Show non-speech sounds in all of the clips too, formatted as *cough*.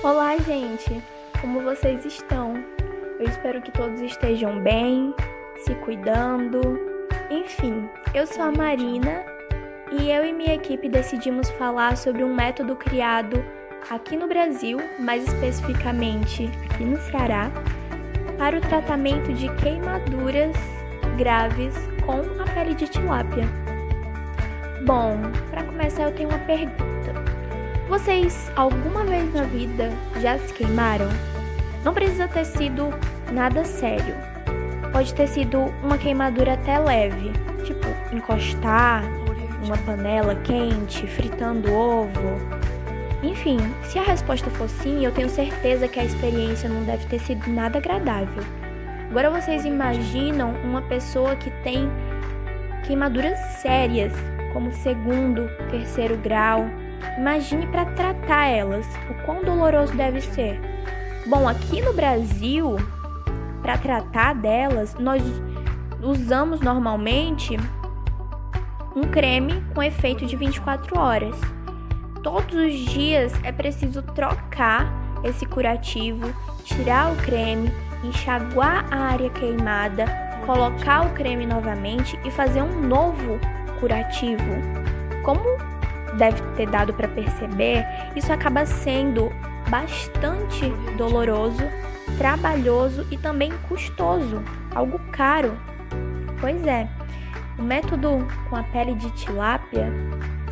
Olá, gente! Como vocês estão? Eu espero que todos estejam bem, se cuidando. Enfim, eu sou a Marina e eu e minha equipe decidimos falar sobre um método criado aqui no Brasil, mais especificamente aqui no Ceará, para o tratamento de queimaduras graves com a pele de tilápia. Bom, para começar eu tenho uma pergunta. Vocês alguma vez na vida já se queimaram? Não precisa ter sido nada sério. Pode ter sido uma queimadura até leve, tipo encostar uma panela quente, fritando ovo. Enfim, se a resposta for sim, eu tenho certeza que a experiência não deve ter sido nada agradável. Agora vocês imaginam uma pessoa que tem queimaduras sérias, como segundo, terceiro grau, Imagine para tratar elas, o quão doloroso deve ser. Bom, aqui no Brasil, para tratar delas, nós usamos normalmente um creme com efeito de 24 horas. Todos os dias é preciso trocar esse curativo, tirar o creme, enxaguar a área queimada, colocar o creme novamente e fazer um novo curativo. Como deve ter dado para perceber, isso acaba sendo bastante doloroso, trabalhoso e também custoso, algo caro. Pois é, o método com a pele de tilápia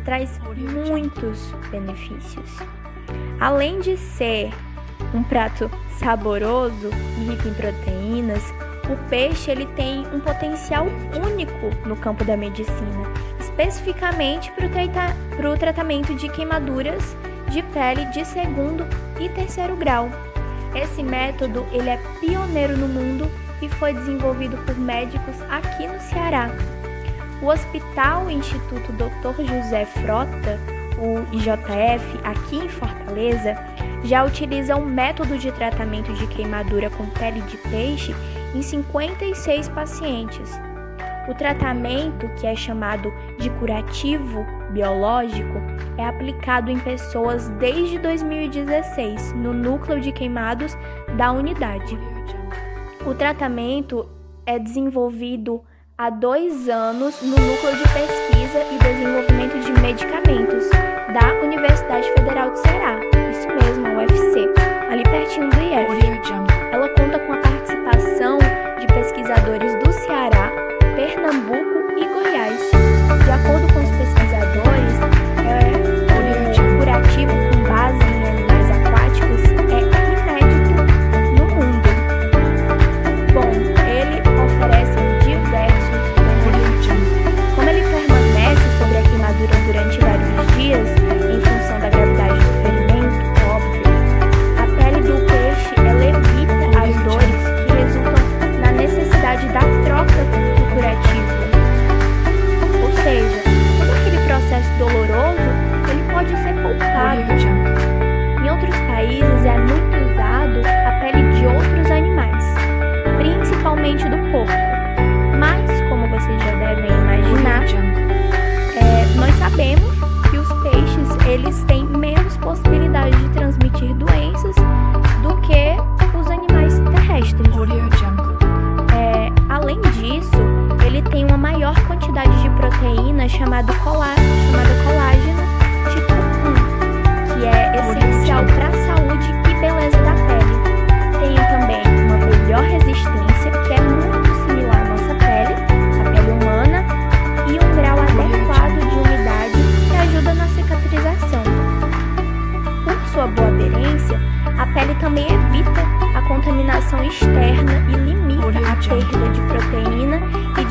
traz muitos benefícios. Além de ser um prato saboroso e rico em proteínas, o peixe ele tem um potencial único no campo da medicina, especificamente para o tratamento de queimaduras de pele de segundo e terceiro grau. Esse método ele é pioneiro no mundo e foi desenvolvido por médicos aqui no Ceará. O Hospital Instituto Dr. José Frota, o IJF, aqui em Fortaleza, já utiliza um método de tratamento de queimadura com pele de peixe em 56 pacientes. O tratamento, que é chamado de curativo biológico, é aplicado em pessoas desde 2016 no núcleo de queimados da unidade. O tratamento é desenvolvido há dois anos no Núcleo de Pesquisa e Desenvolvimento de Medicamentos da Universidade Federal do Ceará, isso mesmo, a UFC, ali pertinho do IF. Ela conta com a participação de pesquisadores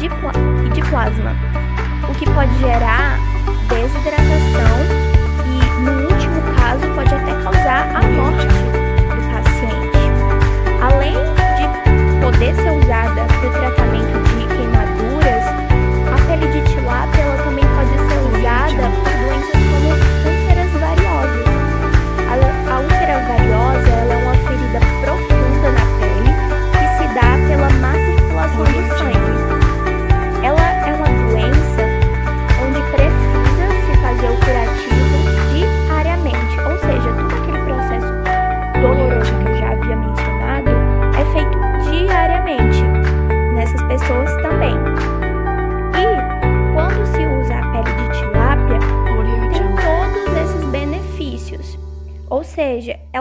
de, e de plasma, o que pode gerar desidratação e, no último caso, pode até causar a morte do paciente. Além de poder ser usada para o tratamento de queimaduras, a pele de tilápia ela também pode ser usada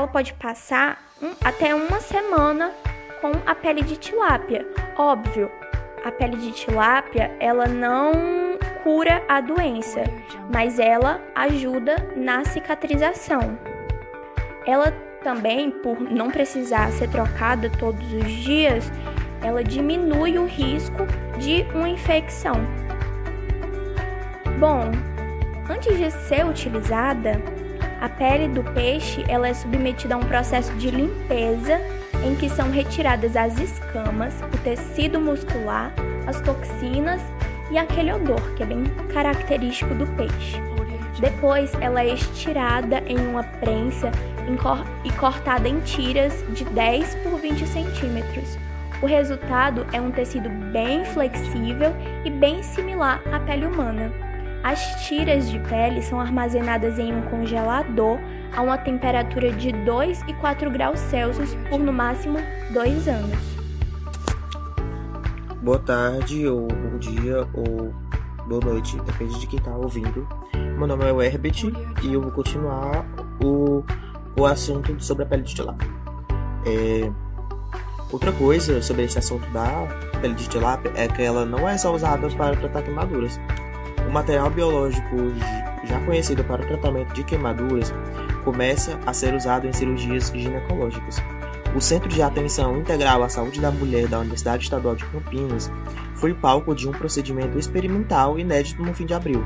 ela pode passar um, até uma semana com a pele de tilápia. Óbvio, a pele de tilápia ela não cura a doença, mas ela ajuda na cicatrização. Ela também, por não precisar ser trocada todos os dias, ela diminui o risco de uma infecção. Bom, antes de ser utilizada, a pele do peixe ela é submetida a um processo de limpeza em que são retiradas as escamas, o tecido muscular, as toxinas e aquele odor que é bem característico do peixe. Depois ela é estirada em uma prensa e cortada em tiras de 10 por 20 centímetros. O resultado é um tecido bem flexível e bem similar à pele humana. As tiras de pele são armazenadas em um congelador a uma temperatura de 2 e 4 graus Celsius por no máximo 2 anos. Boa tarde, ou bom dia, ou boa noite, depende de quem está ouvindo. Meu nome é o Herbert e eu vou continuar o, o assunto sobre a pele de tilápia. É, outra coisa sobre esse assunto da pele de tilápia é que ela não é só usada para tratar queimaduras material biológico já conhecido para o tratamento de queimaduras começa a ser usado em cirurgias ginecológicas. O Centro de Atenção Integral à Saúde da Mulher da Universidade Estadual de Campinas foi palco de um procedimento experimental inédito no fim de abril.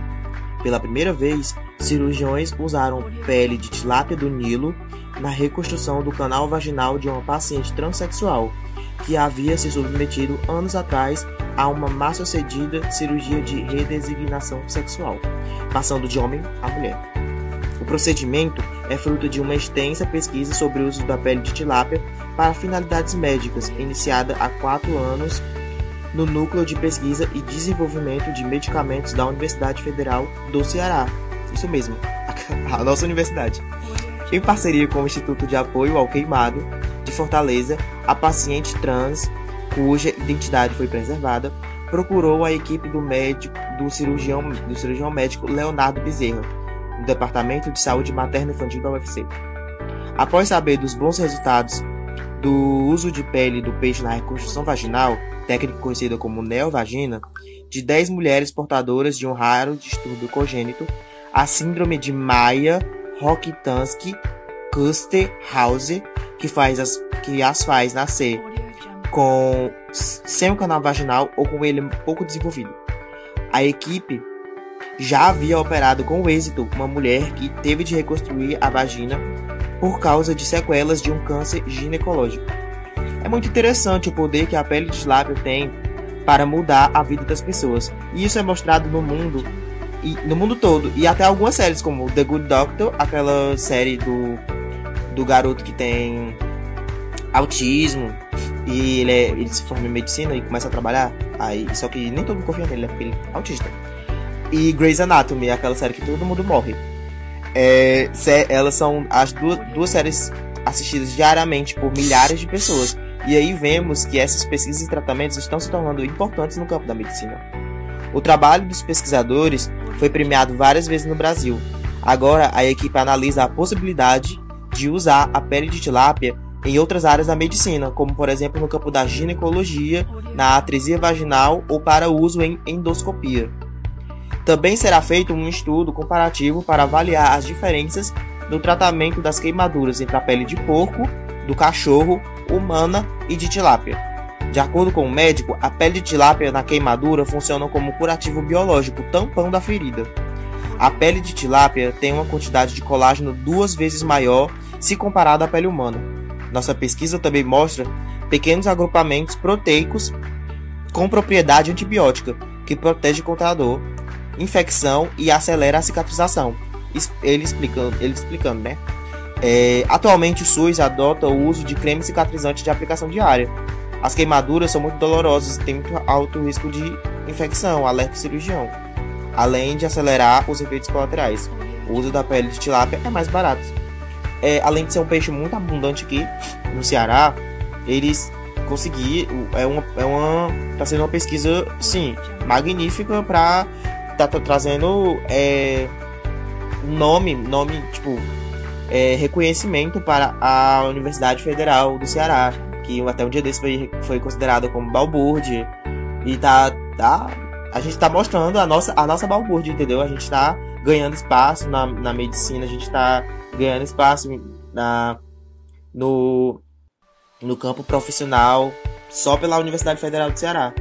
Pela primeira vez, cirurgiões usaram pele de tilápia do Nilo na reconstrução do canal vaginal de uma paciente transexual que havia se submetido anos atrás a uma mal sucedida cirurgia de redesignação sexual, passando de homem a mulher. O procedimento é fruto de uma extensa pesquisa sobre o uso da pele de tilápia para finalidades médicas, iniciada há quatro anos no Núcleo de Pesquisa e Desenvolvimento de Medicamentos da Universidade Federal do Ceará. Isso mesmo, *laughs* a nossa universidade. Em parceria com o Instituto de Apoio ao Queimado de Fortaleza, a paciente trans cuja identidade foi preservada, procurou a equipe do médico do cirurgião, do cirurgião médico Leonardo Bezerra, do Departamento de Saúde Materna Infantil da UFC. Após saber dos bons resultados do uso de pele do peixe na reconstrução vaginal, técnica conhecida como neovagina, de 10 mulheres portadoras de um raro distúrbio congênito, a síndrome de Maia-Rokitansky-Kuster-Hauser, que, faz as, que as faz nascer com sem o canal vaginal ou com ele pouco desenvolvido. A equipe já havia operado com êxito uma mulher que teve de reconstruir a vagina por causa de sequelas de um câncer ginecológico. É muito interessante o poder que a pele de lábio tem para mudar a vida das pessoas. E isso é mostrado no mundo e no mundo todo e até algumas séries como The Good Doctor, aquela série do do garoto que tem autismo e ele, é, ele se forma em medicina e começa a trabalhar. Aí, só que nem todo mundo confia nele, né? Porque ele é autista. E Grey's Anatomy, aquela série que todo mundo morre. É, elas são as duas, duas séries assistidas diariamente por milhares de pessoas. E aí vemos que essas pesquisas e tratamentos estão se tornando importantes no campo da medicina. O trabalho dos pesquisadores foi premiado várias vezes no Brasil. Agora a equipe analisa a possibilidade de usar a pele de tilápia em outras áreas da medicina, como por exemplo no campo da ginecologia, na atrisia vaginal ou para uso em endoscopia. Também será feito um estudo comparativo para avaliar as diferenças no tratamento das queimaduras entre a pele de porco, do cachorro, humana e de tilápia. De acordo com o médico, a pele de tilápia na queimadura funciona como curativo biológico, tampão da ferida. A pele de tilápia tem uma quantidade de colágeno duas vezes maior se comparada à pele humana. Nossa pesquisa também mostra pequenos agrupamentos proteicos com propriedade antibiótica, que protege contra a dor, infecção e acelera a cicatrização. Ele explicando, ele explicando né? É, atualmente o SUS adota o uso de creme cicatrizante de aplicação diária. As queimaduras são muito dolorosas e têm muito alto risco de infecção, alerta cirurgião, além de acelerar os efeitos colaterais. O uso da pele de tilápia é mais barato é, além de ser um peixe muito abundante aqui no Ceará, eles conseguiram. É uma, é uma. Tá sendo uma pesquisa, sim, magnífica para tá, tá, trazendo é, nome, nome, tipo, é, reconhecimento para a Universidade Federal do Ceará, que até um dia desse foi, foi considerada como balbúrdia. E tá, tá. A gente tá mostrando a nossa, a nossa balbúrdia, entendeu? A gente tá ganhando espaço na, na medicina, a gente tá ganhando espaço na, no, no campo profissional só pela Universidade Federal do Ceará.